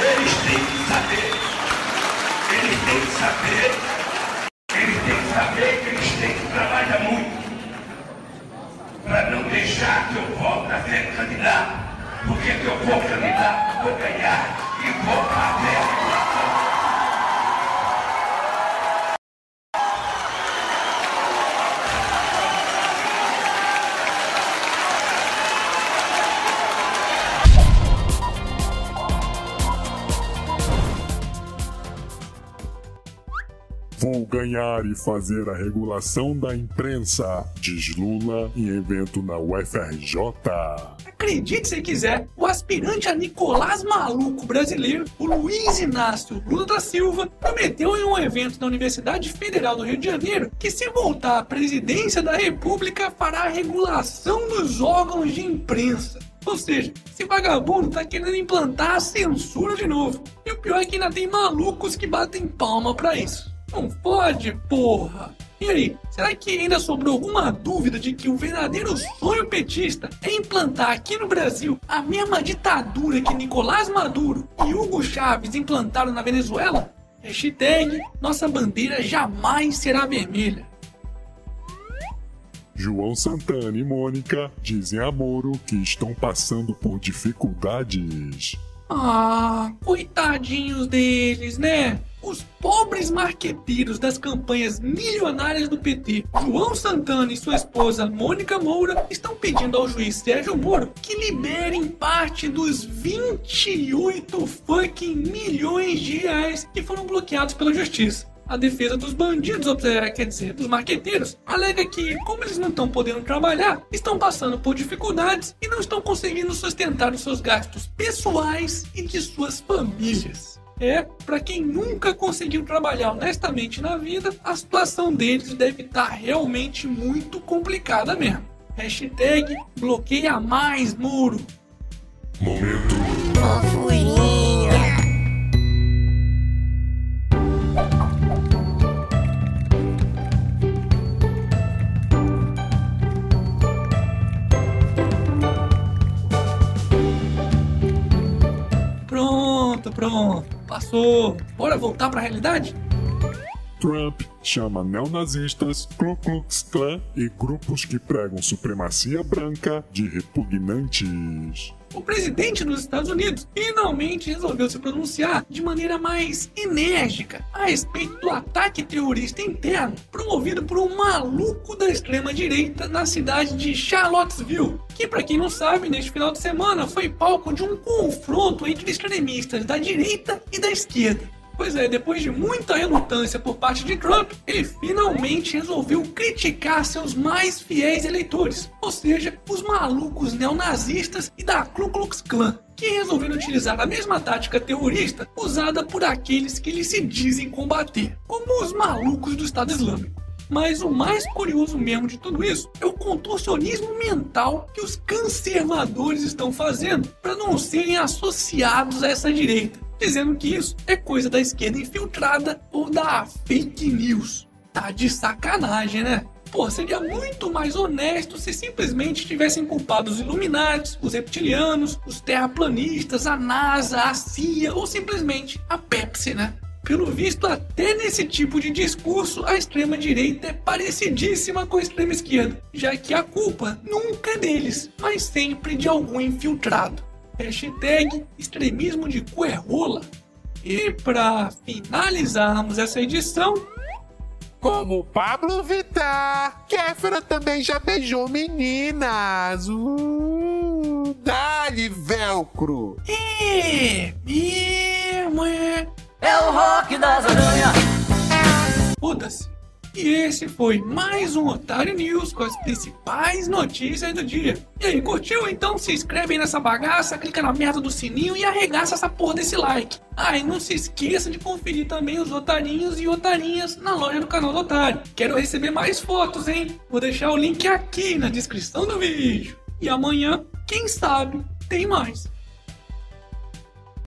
Eles têm que saber. Eles têm que saber. Eles têm que saber que eles têm que trabalhar muito. Para não deixar que eu volte a ser candidato. Porque se eu for candidato, vou ganhar e vou fazer a regulação. Ganhar e fazer a regulação da imprensa, diz Lula em evento na UFRJ. Acredite se quiser, o aspirante a Nicolás Maluco brasileiro, o Luiz Inácio Lula da Silva, prometeu em um evento na Universidade Federal do Rio de Janeiro que se voltar à presidência da República fará a regulação dos órgãos de imprensa. Ou seja, esse vagabundo tá querendo implantar a censura de novo. E o pior é que ainda tem malucos que batem palma pra isso. Não pode, porra! E aí, será que ainda sobrou alguma dúvida de que o verdadeiro sonho petista é implantar aqui no Brasil a mesma ditadura que Nicolás Maduro e Hugo Chávez implantaram na Venezuela? Hashtag nossa bandeira jamais será vermelha. João Santana e Mônica dizem a Moro que estão passando por dificuldades. Ah, coitadinhos deles, né? Os pobres marqueteiros das campanhas milionárias do PT, João Santana e sua esposa Mônica Moura, estão pedindo ao juiz Sérgio Moro que liberem parte dos 28 fucking milhões de reais que foram bloqueados pela justiça. A defesa dos bandidos, quer dizer, dos marqueteiros, alega que, como eles não estão podendo trabalhar, estão passando por dificuldades e não estão conseguindo sustentar os seus gastos pessoais e de suas famílias. É, para quem nunca conseguiu trabalhar honestamente na vida, a situação deles deve estar tá realmente muito complicada mesmo. Hashtag bloqueia mais muro. Momento. Passou. Bora voltar para a realidade? Trump chama neonazistas, Ku Klux Klan e grupos que pregam supremacia branca de repugnantes. O presidente dos Estados Unidos finalmente resolveu se pronunciar de maneira mais enérgica a respeito do ataque terrorista interno promovido por um maluco da extrema-direita na cidade de Charlottesville, que, para quem não sabe, neste final de semana foi palco de um confronto entre extremistas da direita e da esquerda. Pois é, depois de muita relutância por parte de Trump, ele finalmente resolveu criticar seus mais fiéis eleitores, ou seja, os malucos neonazistas e da Ku Klux Klan, que resolveram utilizar a mesma tática terrorista usada por aqueles que eles se dizem combater, como os malucos do Estado Islâmico. Mas o mais curioso mesmo de tudo isso é o contorcionismo mental que os conservadores estão fazendo para não serem associados a essa direita dizendo que isso é coisa da esquerda infiltrada ou da fake news. Tá de sacanagem, né? Pô, seria muito mais honesto se simplesmente tivessem culpado os Illuminati, os reptilianos, os terraplanistas, a NASA, a CIA ou simplesmente a Pepsi, né? Pelo visto, até nesse tipo de discurso, a extrema-direita é parecidíssima com a extrema-esquerda, já que a culpa nunca é deles, mas sempre de algum infiltrado. Hashtag extremismo de cu é rola. E para finalizarmos essa edição, como Pablo Vittar, Kéfera também já beijou meninas. Uh, dá-lhe velcro. é mesmo, é. É o rock das aranhas. Foda-se. E esse foi mais um Otário News com as principais notícias do dia. E aí, curtiu? Então se inscreve nessa bagaça, clica na merda do sininho e arregaça essa porra desse like. Ah, e não se esqueça de conferir também os otarinhos e otarinhas na loja do canal do Otário. Quero receber mais fotos, hein? Vou deixar o link aqui na descrição do vídeo. E amanhã, quem sabe, tem mais.